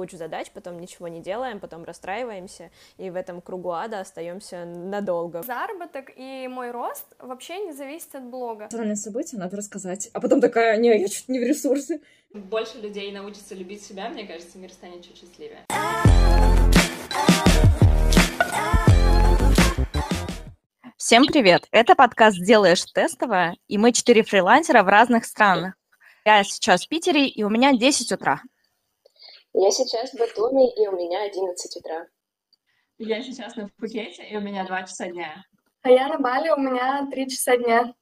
кучу задач, потом ничего не делаем, потом расстраиваемся, и в этом кругу ада остаемся надолго. Заработок и мой рост вообще не зависит от блога. Странное событие, надо рассказать. А потом такая, не, я чуть не в ресурсы. Больше людей научатся любить себя, мне кажется, мир станет чуть счастливее. Всем привет! Это подкаст «Делаешь тестовое», и мы четыре фрилансера в разных странах. Я сейчас в Питере, и у меня 10 утра. Я сейчас в Батуми, и у меня 11 утра. Я сейчас на Пхукете, и у меня 2 часа дня. А я на Бали, у меня 3 часа дня.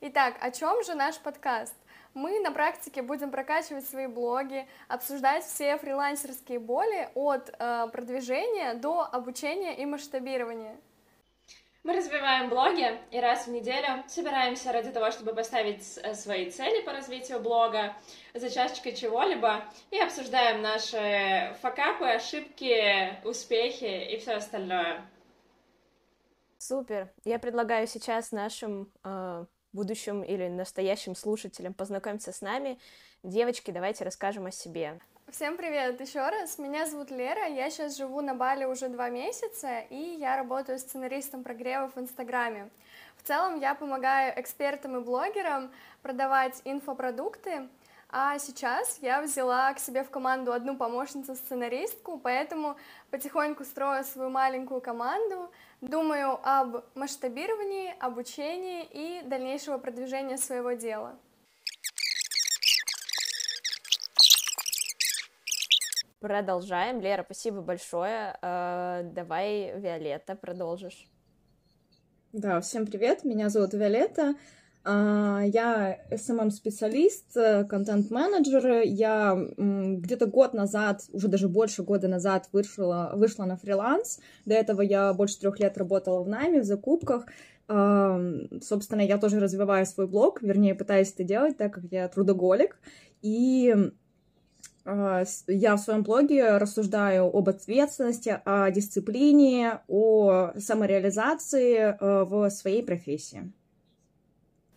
Итак, о чем же наш подкаст? Мы на практике будем прокачивать свои блоги, обсуждать все фрилансерские боли от э, продвижения до обучения и масштабирования. Мы развиваем блоги и раз в неделю собираемся ради того, чтобы поставить э, свои цели по развитию блога за чашечкой чего-либо и обсуждаем наши факапы, ошибки, успехи и все остальное. Супер. Я предлагаю сейчас нашим э, будущим или настоящим слушателям познакомиться с нами. Девочки, давайте расскажем о себе. Всем привет еще раз, меня зовут Лера, я сейчас живу на Бали уже два месяца, и я работаю сценаристом прогревов в Инстаграме. В целом я помогаю экспертам и блогерам продавать инфопродукты, а сейчас я взяла к себе в команду одну помощницу-сценаристку, поэтому потихоньку строю свою маленькую команду, думаю об масштабировании, обучении и дальнейшего продвижения своего дела. Продолжаем. Лера, спасибо большое. Э, давай, Виолетта, продолжишь. Да, всем привет, меня зовут Виолетта. А, я SMM-специалист, контент-менеджер. Я где-то год назад, уже даже больше года назад вышла, вышла на фриланс. До этого я больше трех лет работала в найме, в закупках. А, собственно, я тоже развиваю свой блог, вернее, пытаюсь это делать, так как я трудоголик. И я в своем блоге рассуждаю об ответственности, о дисциплине, о самореализации э, в своей профессии.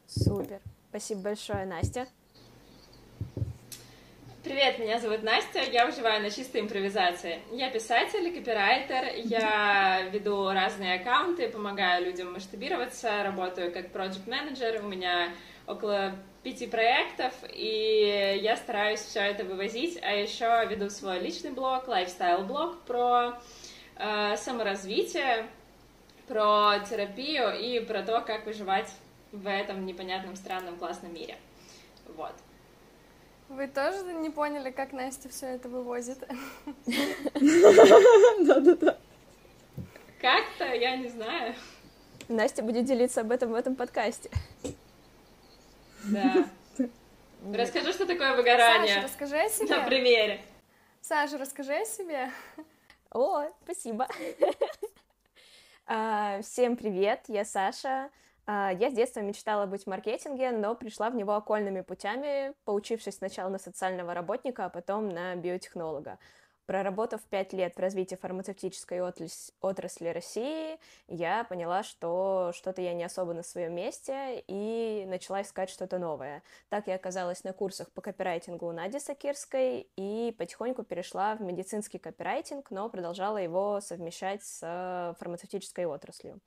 Супер. Спасибо большое, Настя. Привет, меня зовут Настя, я выживаю на чистой импровизации. Я писатель, копирайтер, я веду разные аккаунты, помогаю людям масштабироваться, работаю как проект менеджер у меня около пяти проектов, и я стараюсь все это вывозить, а еще веду свой личный блог, лайфстайл-блог про э, саморазвитие, про терапию и про то, как выживать в этом непонятном, странном, классном мире. Вот. Вы тоже не поняли, как Настя все это вывозит? Да-да-да. Как-то, я не знаю. Настя будет делиться об этом в этом подкасте. Да. Расскажи, что такое выгорание. Саша, расскажи о себе. На примере. Саша, расскажи о себе. О, спасибо. А, всем привет, я Саша. А, я с детства мечтала быть в маркетинге, но пришла в него окольными путями, поучившись сначала на социального работника, а потом на биотехнолога. Проработав пять лет в развитии фармацевтической отрасли России, я поняла, что что-то я не особо на своем месте и начала искать что-то новое. Так я оказалась на курсах по копирайтингу у Нади Сакирской и потихоньку перешла в медицинский копирайтинг, но продолжала его совмещать с фармацевтической отраслью.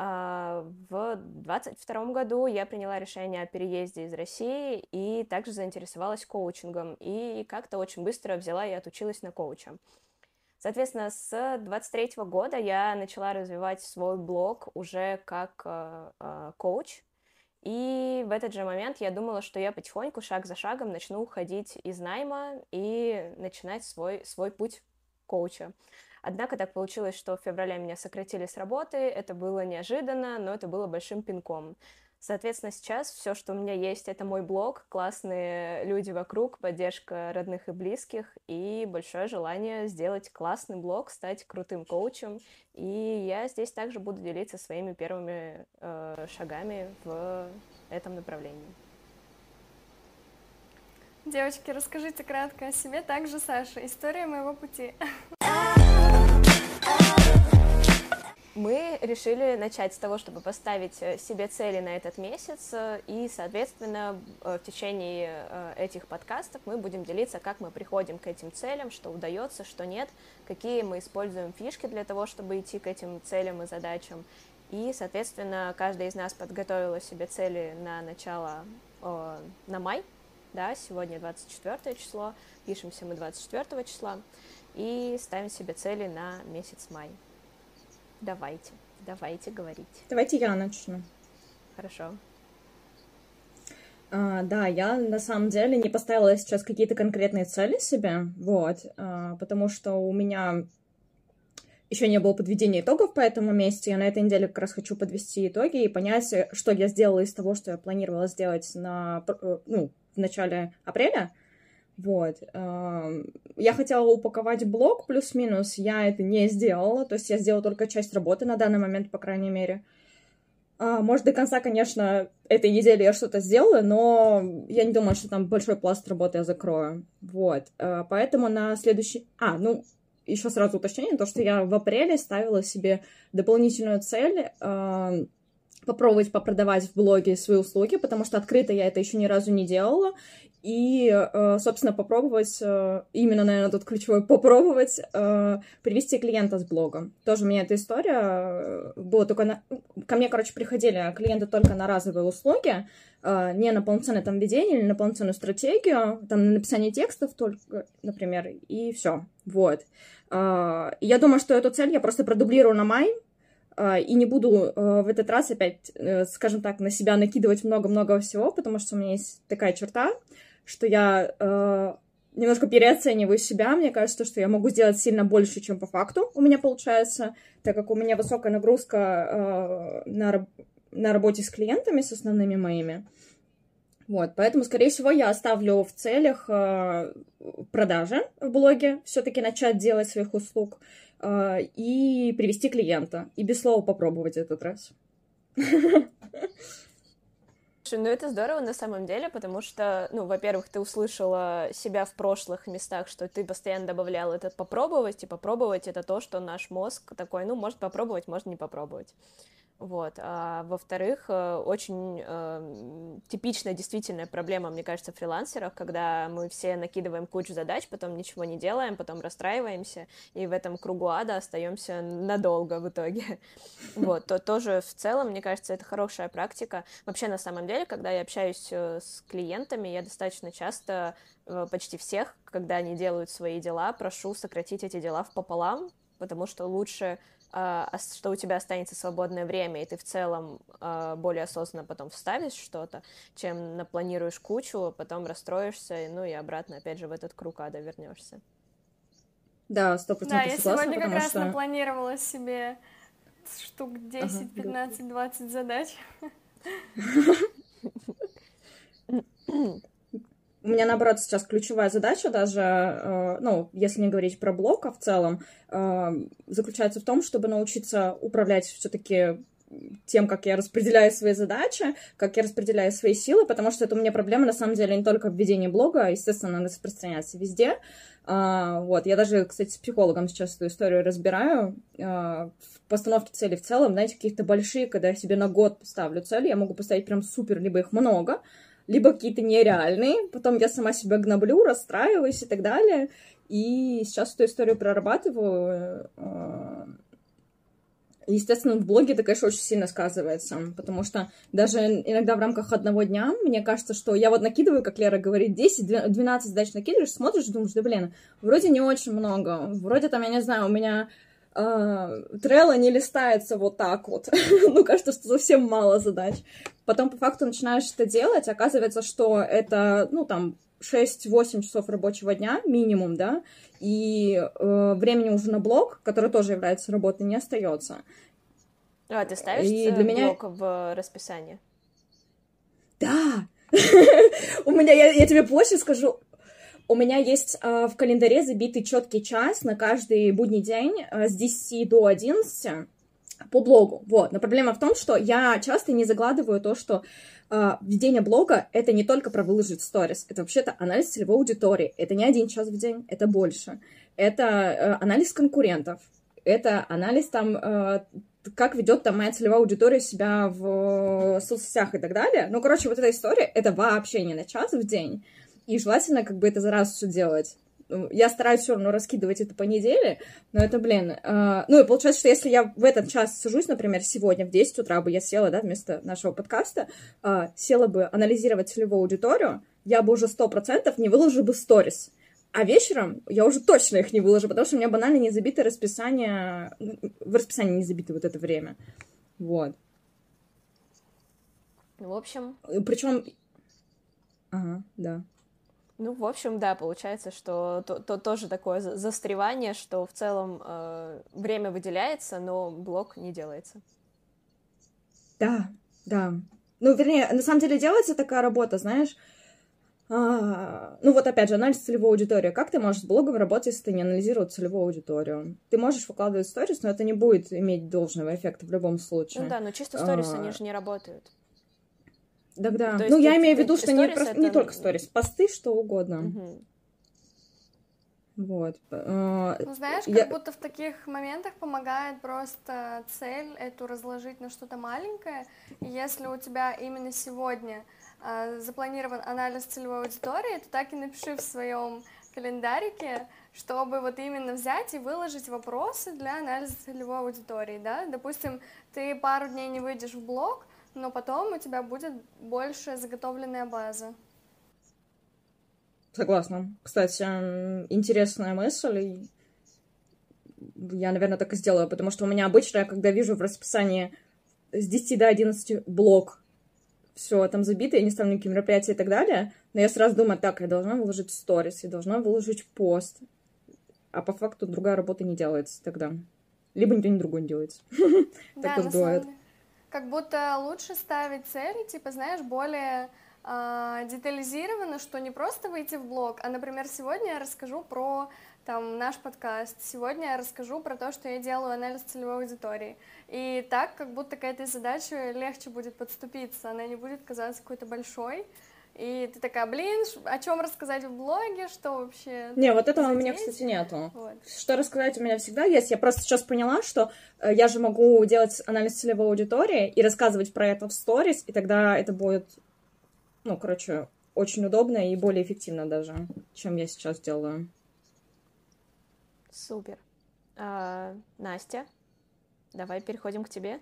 А, в 2022 году я приняла решение о переезде из России и также заинтересовалась коучингом. И как-то очень быстро взяла и отучилась на коуча. Соответственно, с 23 года я начала развивать свой блог уже как э, э, коуч. И в этот же момент я думала, что я потихоньку, шаг за шагом, начну уходить из найма и начинать свой, свой путь коуча. Однако так получилось, что в феврале меня сократили с работы, это было неожиданно, но это было большим пинком. Соответственно, сейчас все, что у меня есть, это мой блог, классные люди вокруг, поддержка родных и близких и большое желание сделать классный блог, стать крутым коучем. И я здесь также буду делиться своими первыми э, шагами в этом направлении. Девочки, расскажите кратко о себе, также Саша. История моего пути. мы решили начать с того, чтобы поставить э, себе цели на этот месяц, э, и, соответственно, в течение этих подкастов мы будем делиться, как мы приходим к этим целям, что удается, что нет, какие мы используем фишки для того, чтобы идти к этим целям и задачам. И, соответственно, каждый из нас подготовила себе цели на начало, на май, да, сегодня 24 число, пишемся мы 24 числа, и ставим себе цели на месяц май. Давайте, давайте говорить. Давайте я начну. Хорошо. А, да, я на самом деле не поставила сейчас какие-то конкретные цели себе, вот, а, потому что у меня еще не было подведения итогов по этому месяцу. Я на этой неделе как раз хочу подвести итоги и понять, что я сделала из того, что я планировала сделать на, э, ну, в начале апреля. Вот. Я хотела упаковать блог плюс-минус, я это не сделала, то есть я сделала только часть работы на данный момент, по крайней мере. А, может, до конца, конечно, этой недели я что-то сделаю, но я не думаю, что там большой пласт работы я закрою. Вот. А, поэтому на следующий... А, ну, еще сразу уточнение, то, что я в апреле ставила себе дополнительную цель попробовать попродавать в блоге свои услуги, потому что открыто я это еще ни разу не делала, и, э, собственно, попробовать, э, именно, наверное, тут ключевой, попробовать э, привести клиента с блога. Тоже у меня эта история была только на... Ко мне, короче, приходили клиенты только на разовые услуги, не на полноценное там ведение или на полноценную стратегию, там на написание текстов только, например, и все. Вот. Я думаю, что эту цель я просто продублирую на май, и не буду в этот раз опять, скажем так, на себя накидывать много-много всего, потому что у меня есть такая черта, что я э, немножко переоцениваю себя. Мне кажется, что я могу сделать сильно больше, чем по факту у меня получается, так как у меня высокая нагрузка э, на, на работе с клиентами, с основными моими. Вот, поэтому, скорее всего, я оставлю в целях э, продажи в блоге, все-таки начать делать своих услуг э, и привести клиента. И без слова попробовать этот раз. Ну это здорово на самом деле, потому что, ну, во-первых, ты услышала себя в прошлых местах, что ты постоянно добавлял это попробовать, и попробовать это то, что наш мозг такой, ну, может попробовать, может не попробовать. Вот. А во-вторых, э, очень э, типичная действительная проблема, мне кажется, в фрилансерах, когда мы все накидываем кучу задач, потом ничего не делаем, потом расстраиваемся, и в этом кругу ада остаемся надолго в итоге. Вот. То тоже в целом, мне кажется, это хорошая практика. Вообще, на самом деле, когда я общаюсь э, с клиентами, я достаточно часто, э, почти всех, когда они делают свои дела, прошу сократить эти дела в пополам, потому что лучше что у тебя останется свободное время, и ты в целом а, более осознанно потом вставишь что-то, чем напланируешь кучу, а потом расстроишься, ну и обратно опять же в этот круг ада вернешься. Да, сто процентов Да, я согласна, сегодня как раз что... напланировала себе штук 10, ага, 15, 20 задач. У меня, наоборот, сейчас ключевая задача даже, э, ну, если не говорить про блок, а в целом, э, заключается в том, чтобы научиться управлять все-таки тем, как я распределяю свои задачи, как я распределяю свои силы, потому что это у меня проблема, на самом деле, не только в ведении блога, а, естественно, она распространяется везде. А, вот, я даже, кстати, с психологом сейчас эту историю разбираю. А, в постановке целей в целом, знаете, каких-то большие, когда я себе на год поставлю цели, я могу поставить прям супер, либо их много, либо какие-то нереальные, потом я сама себя гноблю, расстраиваюсь и так далее. И сейчас эту историю прорабатываю. Э, естественно, в блоге это, конечно, очень сильно сказывается, потому что даже иногда в рамках одного дня мне кажется, что я вот накидываю, как Лера говорит, 10-12 задач накидываешь, смотришь, думаешь, да блин, вроде не очень много, вроде там, я не знаю, у меня а, Трелла не листается вот так вот. ну, кажется, что совсем мало задач. Потом по факту начинаешь это делать, оказывается, что это, ну, там, 6-8 часов рабочего дня минимум, да, и э, времени уже на блог, который тоже является работой, не остается. А, ты ставишь и для меня... блок в расписание? Да! У меня, я тебе позже скажу, у меня есть э, в календаре забитый четкий час на каждый будний день э, с 10 до 11 по блогу. Вот. Но проблема в том, что я часто не загладываю то, что э, ведение блога — это не только про выложить сторис, это вообще-то анализ целевой аудитории. Это не один час в день, это больше. Это э, анализ конкурентов, это анализ там э, как ведет там моя целевая аудитория себя в соцсетях и так далее. Ну, короче, вот эта история, это вообще не на час в день. И желательно как бы это за раз все делать. Ну, я стараюсь все равно раскидывать это по неделе, но это, блин... Э, ну, и получается, что если я в этот час сажусь, например, сегодня в 10 утра бы я села, да, вместо нашего подкаста, э, села бы анализировать целевую аудиторию, я бы уже сто процентов не выложила бы сторис. А вечером я уже точно их не выложу, потому что у меня банально не забито расписание, в расписании не забито вот это время. Вот. В общем... Причем... Ага, да. Ну, в общем, да, получается, что то, то тоже такое застревание, что в целом э, время выделяется, но блок не делается. Да, да. Ну, вернее, на самом деле делается такая работа, знаешь, а, ну вот опять же, анализ целевой аудитории. Как ты можешь с блогом работать, если ты не анализировал целевую аудиторию? Ты можешь выкладывать сторис, но это не будет иметь должного эффекта в любом случае. Ну да, но чисто сторис, а... они же не работают. Да-да. Ну, я имею в виду, что не, просто, это... не только сторис, посты, что угодно. Угу. Вот. А, ну, знаешь, как я... будто в таких моментах помогает просто цель эту разложить на что-то маленькое. И если у тебя именно сегодня э, запланирован анализ целевой аудитории, то так и напиши в своем календарике, чтобы вот именно взять и выложить вопросы для анализа целевой аудитории, да. Допустим, ты пару дней не выйдешь в блог, но потом у тебя будет больше заготовленная база. Согласна. Кстати, интересная мысль. Я, наверное, так и сделаю, потому что у меня обычно, когда вижу в расписании с 10 до 11 блок, все там забито, я не ставлю никакие мероприятия и так далее, но я сразу думаю, так, я должна выложить сторис, я должна выложить пост, а по факту другая работа не делается тогда. Либо никто ни другой не делается. Так тоже бывает как будто лучше ставить цели, типа, знаешь, более э, детализированно, что не просто выйти в блог, а, например, сегодня я расскажу про там наш подкаст, сегодня я расскажу про то, что я делаю анализ целевой аудитории. И так, как будто к этой задаче легче будет подступиться, она не будет казаться какой-то большой, и ты такая, блин, о чем рассказать в блоге, что вообще? Не, вот этого у меня, кстати, нету. Вот. Что рассказать у меня всегда есть. Я просто сейчас поняла, что э, я же могу делать анализ целевой аудитории и рассказывать про это в сторис, и тогда это будет, ну, короче, очень удобно и более эффективно даже, чем я сейчас делаю. Супер. А, Настя, давай переходим к тебе.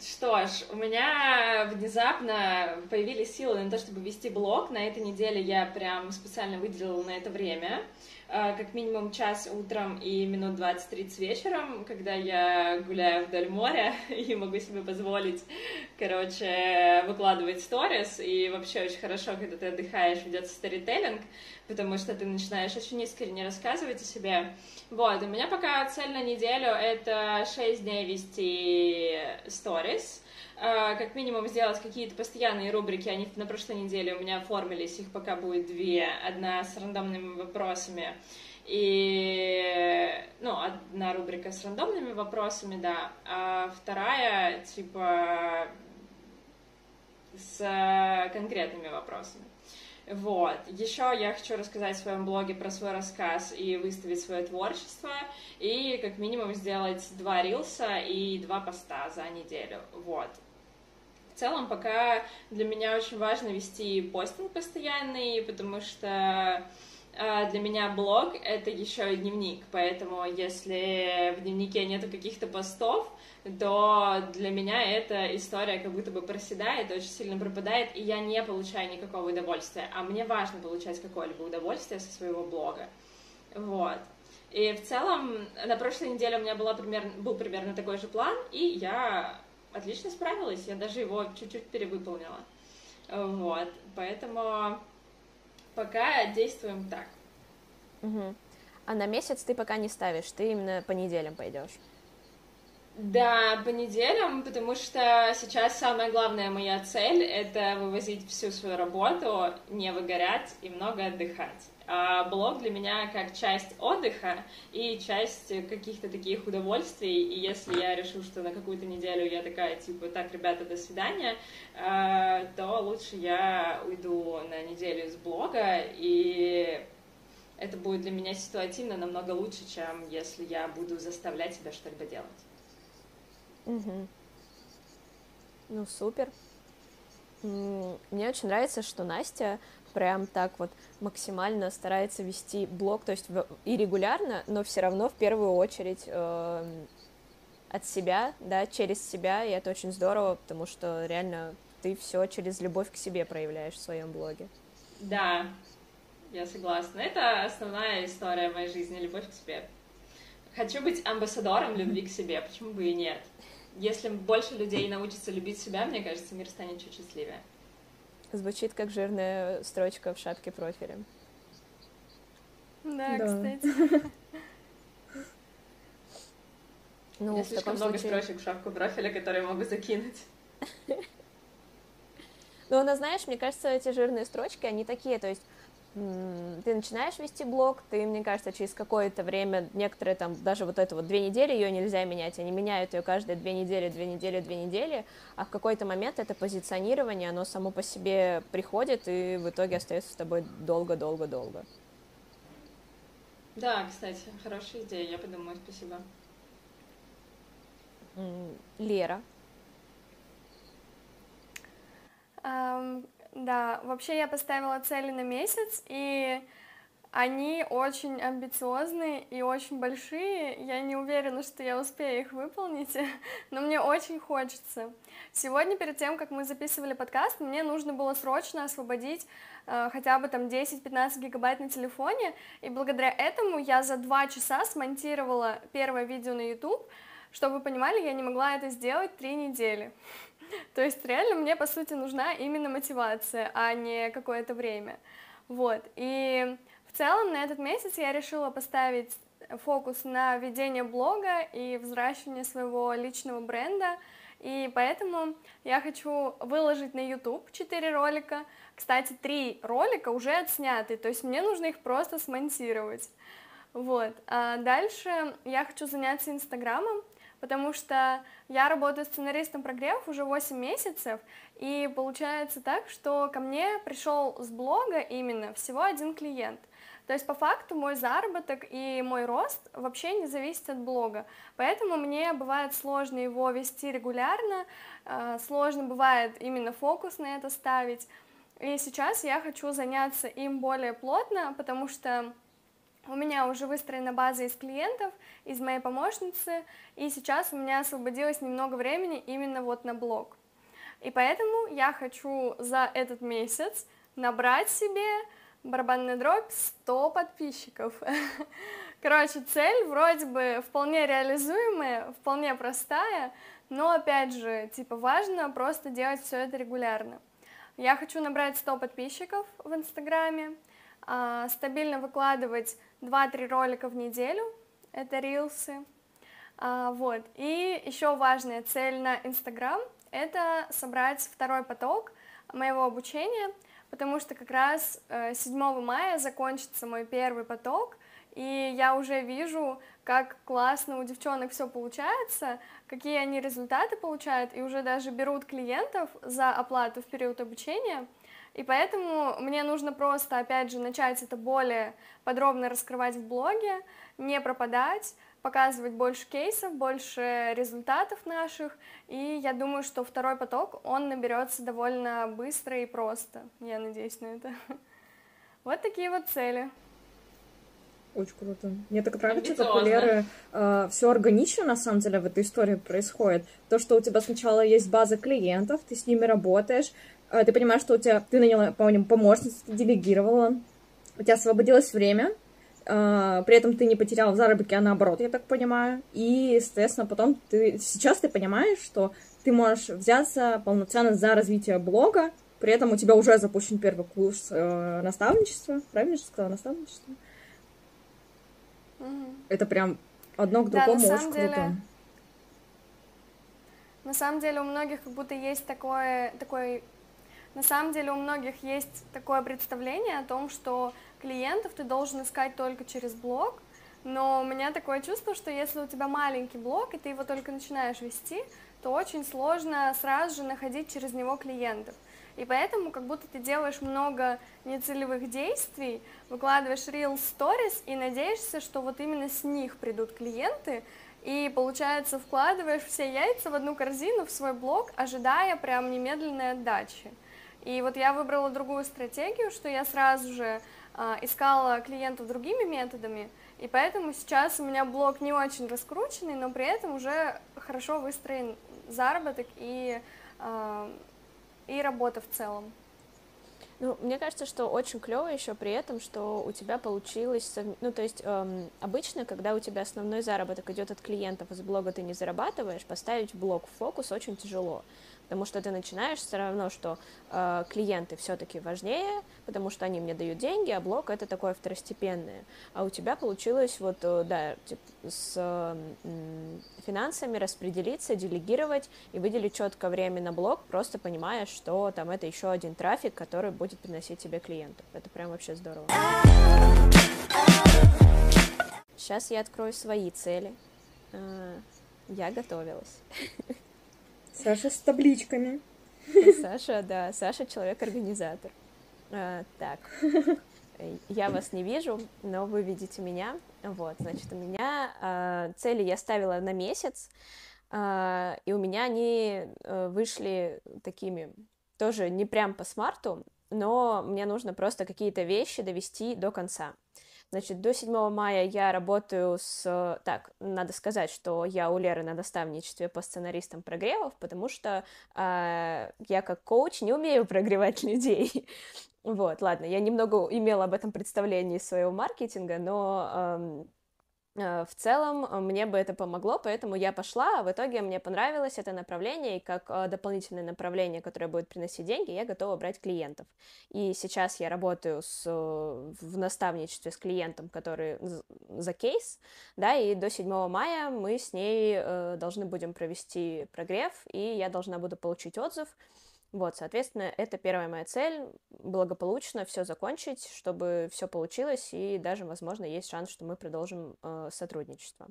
Что ж, у меня внезапно появились силы на то, чтобы вести блог. На этой неделе я прям специально выделила на это время. А, как минимум час утром и минут 20-30 вечером, когда я гуляю вдоль моря и могу себе позволить, короче, выкладывать сторис. И вообще очень хорошо, когда ты отдыхаешь, ведется сторителлинг, потому что ты начинаешь очень искренне рассказывать о себе. Вот, у меня пока цель на неделю — это 6 дней вести сторис, как минимум сделать какие-то постоянные рубрики, они на прошлой неделе у меня оформились, их пока будет две, одна с рандомными вопросами, и, ну, одна рубрика с рандомными вопросами, да, а вторая, типа, с конкретными вопросами. Вот. Еще я хочу рассказать в своем блоге про свой рассказ и выставить свое творчество, и как минимум сделать два рилса и два поста за неделю. Вот целом пока для меня очень важно вести постинг постоянный, потому что э, для меня блог — это еще и дневник, поэтому если в дневнике нету каких-то постов, то для меня эта история как будто бы проседает, очень сильно пропадает, и я не получаю никакого удовольствия. А мне важно получать какое-либо удовольствие со своего блога. Вот. И в целом на прошлой неделе у меня была примерно, был примерно такой же план, и я отлично справилась, я даже его чуть-чуть перевыполнила. Вот, поэтому пока действуем так. Угу. А на месяц ты пока не ставишь, ты именно по неделям пойдешь. Да, по неделям, потому что сейчас самая главная моя цель — это вывозить всю свою работу, не выгорять и много отдыхать. А блог для меня как часть отдыха и часть каких-то таких удовольствий, и если я решу, что на какую-то неделю я такая, типа, так, ребята, до свидания, а, то лучше я уйду на неделю из блога, и это будет для меня ситуативно намного лучше, чем если я буду заставлять себя что-либо делать. Угу. Ну, супер. Мне очень нравится, что Настя прям так вот максимально старается вести блог, то есть и регулярно, но все равно в первую очередь э, от себя, да, через себя, и это очень здорово, потому что реально ты все через любовь к себе проявляешь в своем блоге. Да, я согласна. Это основная история моей жизни, любовь к себе. Хочу быть амбассадором любви к себе, почему бы и нет? Если больше людей научатся любить себя, мне кажется, мир станет чуть счастливее. Звучит как жирная строчка в шапке профиля. Да, да. кстати. Ну, Я слишком много случае... строчек в шапку профиля, которые могу закинуть. Ну, но знаешь, мне кажется, эти жирные строчки, они такие, то есть ты начинаешь вести блог, ты, мне кажется, через какое-то время, некоторые там, даже вот это вот две недели, ее нельзя менять, они меняют ее каждые две недели, две недели, две недели, а в какой-то момент это позиционирование, оно само по себе приходит и в итоге остается с тобой долго-долго-долго. Да, кстати, хорошая идея, я подумаю, спасибо. Лера. Um, да, вообще я поставила цели на месяц, и они очень амбициозные и очень большие. Я не уверена, что я успею их выполнить, но мне очень хочется. Сегодня, перед тем, как мы записывали подкаст, мне нужно было срочно освободить э, хотя бы там 10-15 гигабайт на телефоне, и благодаря этому я за два часа смонтировала первое видео на YouTube. Чтобы вы понимали, я не могла это сделать три недели. То есть реально мне, по сути, нужна именно мотивация, а не какое-то время. Вот. И в целом на этот месяц я решила поставить фокус на ведение блога и взращивание своего личного бренда, и поэтому я хочу выложить на YouTube 4 ролика. Кстати, 3 ролика уже отсняты, то есть мне нужно их просто смонтировать. Вот. А дальше я хочу заняться Инстаграмом, потому что я работаю сценаристом прогревов уже 8 месяцев, и получается так, что ко мне пришел с блога именно всего один клиент. То есть по факту мой заработок и мой рост вообще не зависит от блога. Поэтому мне бывает сложно его вести регулярно, э, сложно бывает именно фокус на это ставить. И сейчас я хочу заняться им более плотно, потому что у меня уже выстроена база из клиентов, из моей помощницы, и сейчас у меня освободилось немного времени именно вот на блог. И поэтому я хочу за этот месяц набрать себе барабанная дробь 100 подписчиков. Короче, цель вроде бы вполне реализуемая, вполне простая, но опять же, типа важно просто делать все это регулярно. Я хочу набрать 100 подписчиков в Инстаграме, а, стабильно выкладывать 2-3 ролика в неделю, это рилсы. А, вот. И еще важная цель на Инстаграм — это собрать второй поток моего обучения, потому что как раз 7 э, мая закончится мой первый поток, и я уже вижу, как классно у девчонок все получается, какие они результаты получают, и уже даже берут клиентов за оплату в период обучения — и поэтому мне нужно просто, опять же, начать это более подробно раскрывать в блоге, не пропадать, показывать больше кейсов, больше результатов наших, и я думаю, что второй поток, он наберется довольно быстро и просто, я надеюсь на это. Вот такие вот цели. Очень круто. Мне так нравится, как у Леры э, все органично, на самом деле, в этой истории происходит. То, что у тебя сначала есть база клиентов, ты с ними работаешь, а, ты понимаешь, что у тебя, ты наняла, помню, помощницу, ты делегировала, у тебя освободилось время, а, при этом ты не потерял в заработке, а наоборот, я так понимаю, и, соответственно, потом ты, сейчас ты понимаешь, что ты можешь взяться полноценно за развитие блога, при этом у тебя уже запущен первый курс э, наставничества, правильно же сказала, наставничество? Угу. Это прям одно к другому да, очень деле... круто. На самом деле у многих как будто есть такое, такой на самом деле у многих есть такое представление о том, что клиентов ты должен искать только через блог, но у меня такое чувство, что если у тебя маленький блог, и ты его только начинаешь вести, то очень сложно сразу же находить через него клиентов. И поэтому как будто ты делаешь много нецелевых действий, выкладываешь Real Stories и надеешься, что вот именно с них придут клиенты, И, получается, вкладываешь все яйца в одну корзину, в свой блог, ожидая прям немедленной отдачи. И вот я выбрала другую стратегию, что я сразу же э, искала клиентов другими методами, и поэтому сейчас у меня блог не очень раскрученный, но при этом уже хорошо выстроен заработок и, э, и работа в целом. Ну, мне кажется, что очень клево еще при этом, что у тебя получилось, ну, то есть эм, обычно, когда у тебя основной заработок идет от клиентов, из блога ты не зарабатываешь, поставить блог в фокус очень тяжело потому что ты начинаешь все равно, что э, клиенты все-таки важнее, потому что они мне дают деньги, а блог это такое второстепенное. А у тебя получилось вот, э, да, типа, с э, финансами распределиться, делегировать и выделить четко время на блог, просто понимая, что там это еще один трафик, который будет приносить тебе клиентов. Это прям вообще здорово. Сейчас я открою свои цели. Э, я готовилась. Саша с табличками. Саша, да, Саша человек-организатор. А, так, я вас не вижу, но вы видите меня. Вот, значит, у меня а, цели я ставила на месяц, а, и у меня они а, вышли такими, тоже не прям по смарту, но мне нужно просто какие-то вещи довести до конца. Значит, до 7 мая я работаю с... Так, надо сказать, что я у Леры на наставничестве по сценаристам прогревов, потому что э, я как коуч не умею прогревать людей. Вот, ладно, я немного имела об этом представление из своего маркетинга, но Э, в целом э, мне бы это помогло, поэтому я пошла, а в итоге мне понравилось это направление, и как э, дополнительное направление, которое будет приносить деньги, я готова брать клиентов. И сейчас я работаю с, в наставничестве с клиентом, который за кейс, да, и до 7 мая мы с ней должны будем провести прогрев, и я должна буду получить отзыв, вот, соответственно, это первая моя цель — благополучно все закончить, чтобы все получилось, и даже, возможно, есть шанс, что мы продолжим э, сотрудничество.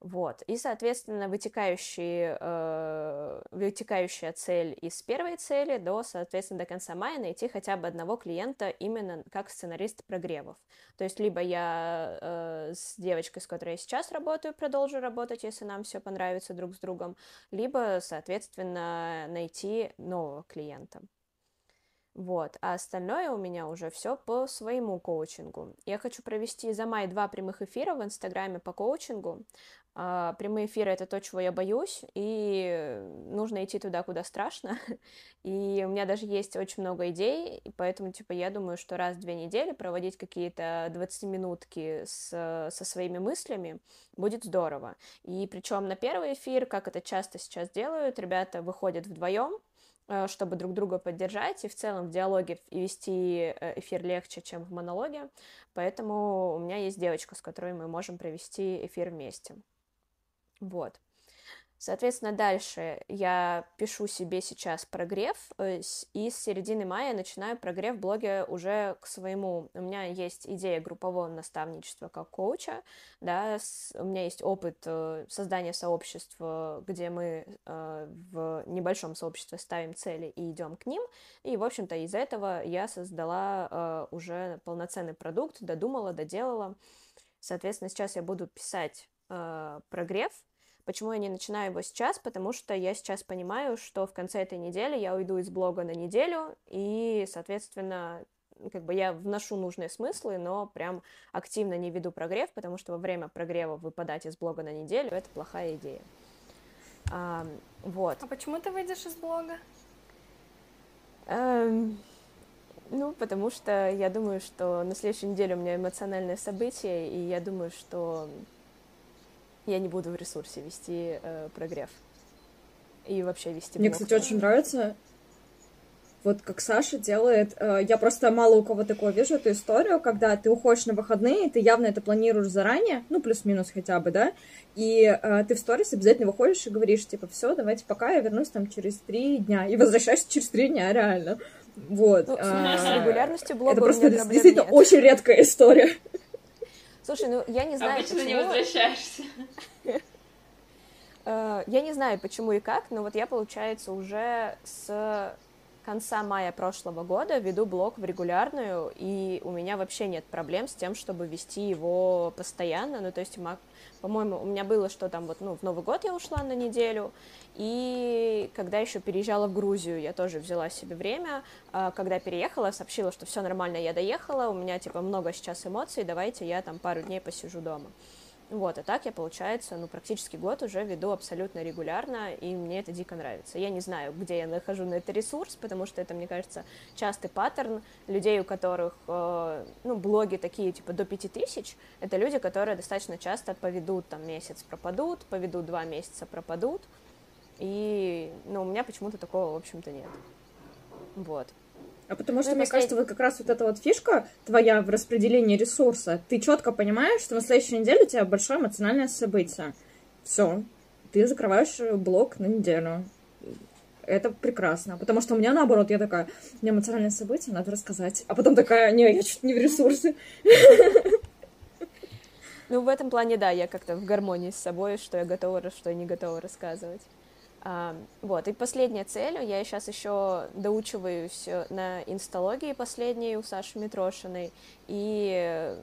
Вот. И, соответственно, вытекающие, э, вытекающая цель из первой цели до, соответственно, до конца мая найти хотя бы одного клиента именно как сценарист прогревов. То есть либо я э, с девочкой, с которой я сейчас работаю, продолжу работать, если нам все понравится друг с другом, либо, соответственно, найти нового клиента. Вот, а остальное у меня уже все по своему коучингу. Я хочу провести за май два прямых эфира в Инстаграме по коучингу. А, прямые эфиры это то, чего я боюсь, и нужно идти туда, куда страшно. И у меня даже есть очень много идей, и поэтому, типа, я думаю, что раз в две недели проводить какие-то 20-минутки с, со своими мыслями будет здорово. И причем на первый эфир, как это часто сейчас делают, ребята выходят вдвоем, чтобы друг друга поддержать, и в целом в диалоге вести э, эфир легче, чем в монологе, поэтому у меня есть девочка, с которой мы можем провести эфир вместе. Вот. Соответственно, дальше я пишу себе сейчас прогрев, э, и с середины мая начинаю прогрев в блоге уже к своему. У меня есть идея группового наставничества как коуча, да, с, у меня есть опыт э, создания сообщества, где мы э, в небольшом сообществе ставим цели и идем к ним, и, в общем-то, из этого я создала э, уже полноценный продукт, додумала, доделала. Соответственно, сейчас я буду писать э, прогрев, Почему я не начинаю его сейчас? Потому что я сейчас понимаю, что в конце этой недели я уйду из блога на неделю, и, соответственно, как бы я вношу нужные смыслы, но прям активно не веду прогрев, потому что во время прогрева выпадать из блога на неделю — это плохая идея. А, вот. А почему ты выйдешь из блога? Эм, ну, потому что я думаю, что на следующей неделе у меня эмоциональное событие, и я думаю, что я не буду в ресурсе вести э, прогрев. И вообще вести Мне, кстати, очень нравится, вот как Саша делает. Э, я просто мало у кого такого вижу эту историю, когда ты уходишь на выходные, ты явно это планируешь заранее, ну, плюс-минус хотя бы, да, и э, ты в сторис обязательно выходишь и говоришь, типа, все, давайте пока, я вернусь там через три дня, и возвращаешься через три дня, реально. Вот. Ну, а, с регулярностью блога Это просто действительно нет. очень редкая история. Слушай, ну я не знаю, Обычно почему... не возвращаешься. Э, я не знаю, почему и как, но вот я, получается, уже с конца мая прошлого года веду блог в регулярную, и у меня вообще нет проблем с тем, чтобы вести его постоянно. Ну, то есть, по-моему, у меня было, что там вот, ну, в Новый год я ушла на неделю, и когда еще переезжала в Грузию, я тоже взяла себе время. А, когда переехала, сообщила, что все нормально, я доехала, у меня, типа, много сейчас эмоций, давайте я там пару дней посижу дома. Вот, а так я, получается, ну, практически год уже веду абсолютно регулярно, и мне это дико нравится. Я не знаю, где я нахожу на это ресурс, потому что это, мне кажется, частый паттерн людей, у которых, э, ну, блоги такие, типа, до 5000, это люди, которые достаточно часто поведут, там, месяц пропадут, поведут два месяца пропадут, и, ну, у меня почему-то такого, в общем-то, нет. Вот. А потому что, ну, мне послед... кажется, вот как раз вот эта вот фишка твоя в распределении ресурса, ты четко понимаешь, что на следующей неделе у тебя большое эмоциональное событие. Все, ты закрываешь блок на неделю. Это прекрасно. Потому что у меня наоборот, я такая, у меня эмоциональное событие, надо рассказать. А потом такая, не, я чуть не в ресурсе. Ну, в этом плане, да, я как-то в гармонии с собой, что я готова, что я не готова рассказывать. Вот, и последняя цель, я сейчас еще доучиваюсь на инсталогии последней у Саши Митрошиной, и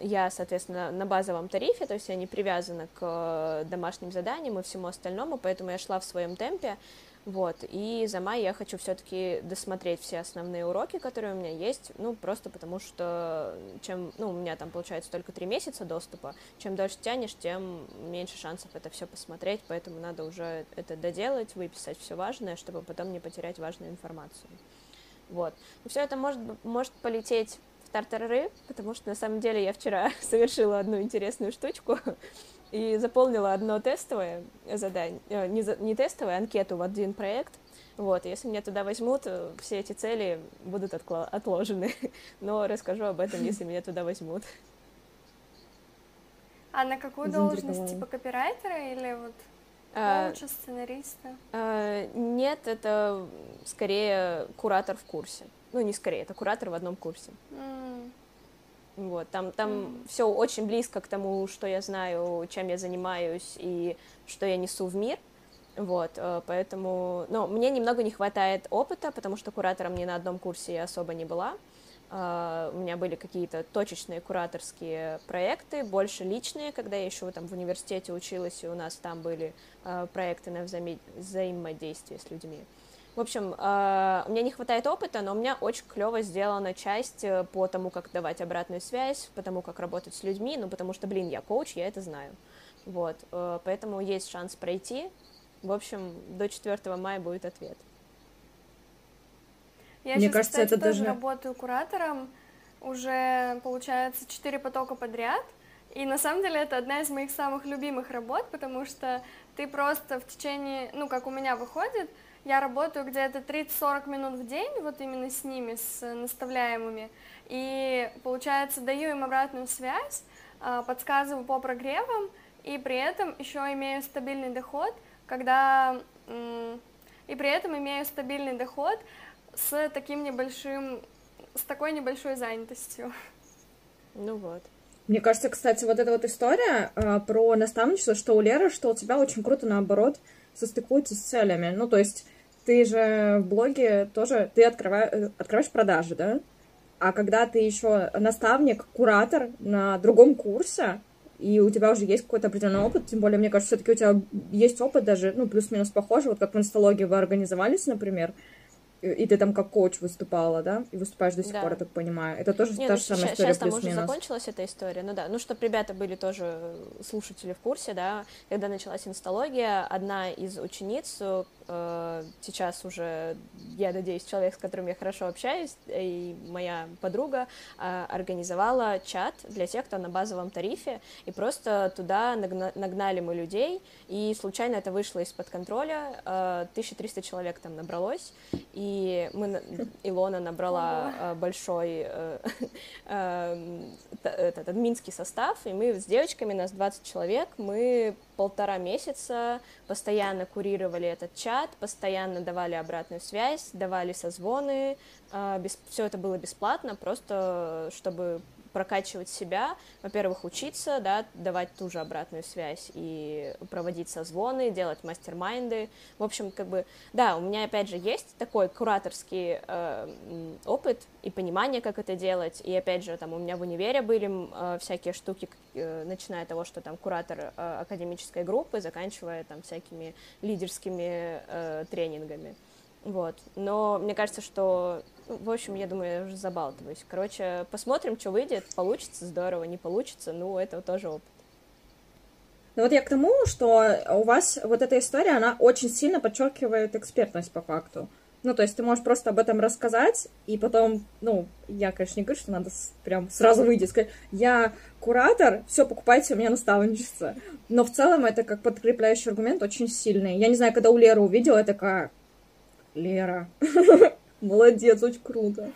я, соответственно, на базовом тарифе, то есть я не привязана к домашним заданиям и всему остальному, поэтому я шла в своем темпе, вот, и за май я хочу все-таки досмотреть все основные уроки, которые у меня есть, ну, просто потому что чем, ну, у меня там получается только три месяца доступа, чем дольше тянешь, тем меньше шансов это все посмотреть, поэтому надо уже это доделать, выписать все важное, чтобы потом не потерять важную информацию. Вот. И все это может, может полететь в тартарары, потому что на самом деле я вчера совершила одну интересную штучку и заполнила одно тестовое задание, э, не, за, не тестовое, а анкету в один проект. Вот, если меня туда возьмут, э, все эти цели будут откло- отложены. Но расскажу об этом, если меня туда возьмут. А на какую должность, типа копирайтера или вот а, коуча, сценариста? А, нет, это скорее куратор в курсе. Ну, не скорее, это куратор в одном курсе. Mm. Вот, там, там mm. все очень близко к тому, что я знаю, чем я занимаюсь и что я несу в мир. Вот, э, поэтому, но мне немного не хватает опыта, потому что куратором ни на одном курсе я особо не была. Uh, у меня были какие-то точечные кураторские проекты, больше личные, когда я еще там в университете училась, и у нас там были uh, проекты на взаим... взаимодействие с людьми. В общем, а, у меня не хватает опыта, но у меня очень клево сделана часть э, по тому, как давать обратную связь, по тому, как работать с людьми, ну, потому что, блин, я коуч, я это знаю. Вот, э, поэтому есть шанс пройти. В общем, до 4 мая будет ответ. Я Мне сейчас, кажется, кстати, это тоже даже... работаю куратором уже, получается, 4 потока подряд. И на самом деле это одна из моих самых любимых работ, потому что ты просто в течение, ну, как у меня выходит, я работаю где-то 30-40 минут в день, вот именно с ними, с наставляемыми, и, получается, даю им обратную связь, а, подсказываю по прогревам, и при этом еще имею стабильный доход, когда... И при этом имею стабильный доход с таким небольшим, с такой небольшой занятостью. Ну вот. Мне кажется, кстати, вот эта вот история э, про наставничество, что у Леры, что у тебя очень круто, наоборот, состыкуется с целями. Ну, то есть ты же в блоге тоже, ты открываешь, открываешь продажи, да? А когда ты еще наставник, куратор на другом курсе, и у тебя уже есть какой-то определенный опыт, тем более, мне кажется, все-таки у тебя есть опыт даже, ну, плюс-минус похожий, вот как в инсталогии вы организовались, например, и ты там как коуч выступала, да? И выступаешь до сих да. пор, я так понимаю. Это тоже Не, та ну, же самая история Сейчас там уже закончилась эта история, ну да. Ну, чтобы ребята были тоже слушатели в курсе, да. Когда началась инсталогия, одна из учениц, э, сейчас уже, я надеюсь, человек, с которым я хорошо общаюсь, и моя подруга, э, организовала чат для тех, кто на базовом тарифе, и просто туда нагнали мы людей, и случайно это вышло из-под контроля, э, 1300 человек там набралось, и мы, Илона набрала э, большой э, э, этот админский состав, и мы с девочками, нас 20 человек, мы полтора месяца постоянно курировали этот чат, постоянно давали обратную связь, давали созвоны, э, без, все это было бесплатно, просто чтобы прокачивать себя, во-первых, учиться, да, давать ту же обратную связь и проводить созвоны, делать мастер-майнды. В общем, как бы, да, у меня, опять же, есть такой кураторский э, опыт и понимание, как это делать, и, опять же, там, у меня в универе были э, всякие штуки, э, начиная от того, что там куратор э, академической группы, заканчивая там всякими лидерскими э, тренингами. Вот. Но мне кажется, что, в общем, я думаю, я уже забалтываюсь. Короче, посмотрим, что выйдет. Получится здорово, не получится, ну, это тоже опыт. Ну вот я к тому, что у вас вот эта история, она очень сильно подчеркивает экспертность по факту. Ну, то есть ты можешь просто об этом рассказать, и потом, ну, я, конечно, не говорю, что надо прям сразу выйти сказать, я куратор, все, покупайте у меня наставничество. Но в целом это как подкрепляющий аргумент очень сильный. Я не знаю, когда у Леры увидела, я такая, Лера. Молодец, очень круто.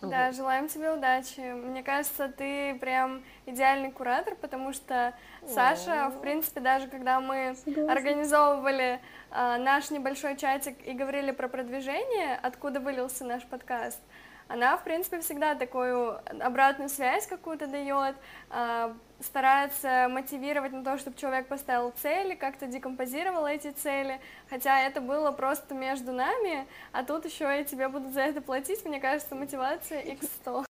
Да, желаем тебе удачи. Мне кажется, ты прям идеальный куратор, потому что Саша, в принципе, даже когда мы организовывали а, наш небольшой чатик и говорили про продвижение, откуда вылился наш подкаст, она, в принципе, всегда такую обратную связь какую-то дает, а, старается мотивировать на то, чтобы человек поставил цели, как-то декомпозировал эти цели, хотя это было просто между нами, а тут еще и тебе будут за это платить, мне кажется, мотивация x100.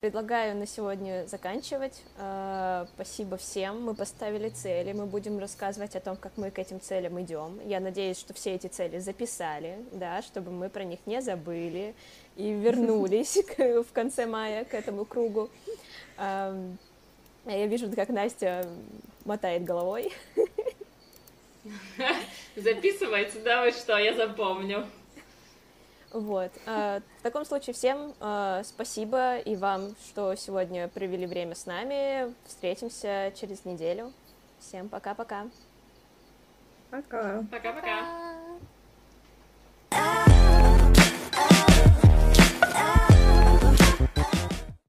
Предлагаю на сегодня заканчивать. Э, спасибо всем. Мы поставили цели. Мы будем рассказывать о том, как мы к этим целям идем. Я надеюсь, что все эти цели записали, да, чтобы мы про них не забыли и вернулись в конце мая к этому кругу. Эм, я вижу, как Настя мотает головой. Записывайте, да, вы что, я запомню. Вот. А, в таком случае всем а, спасибо и вам, что сегодня провели время с нами. Встретимся через неделю. Всем пока-пока. Пока. Пока-пока.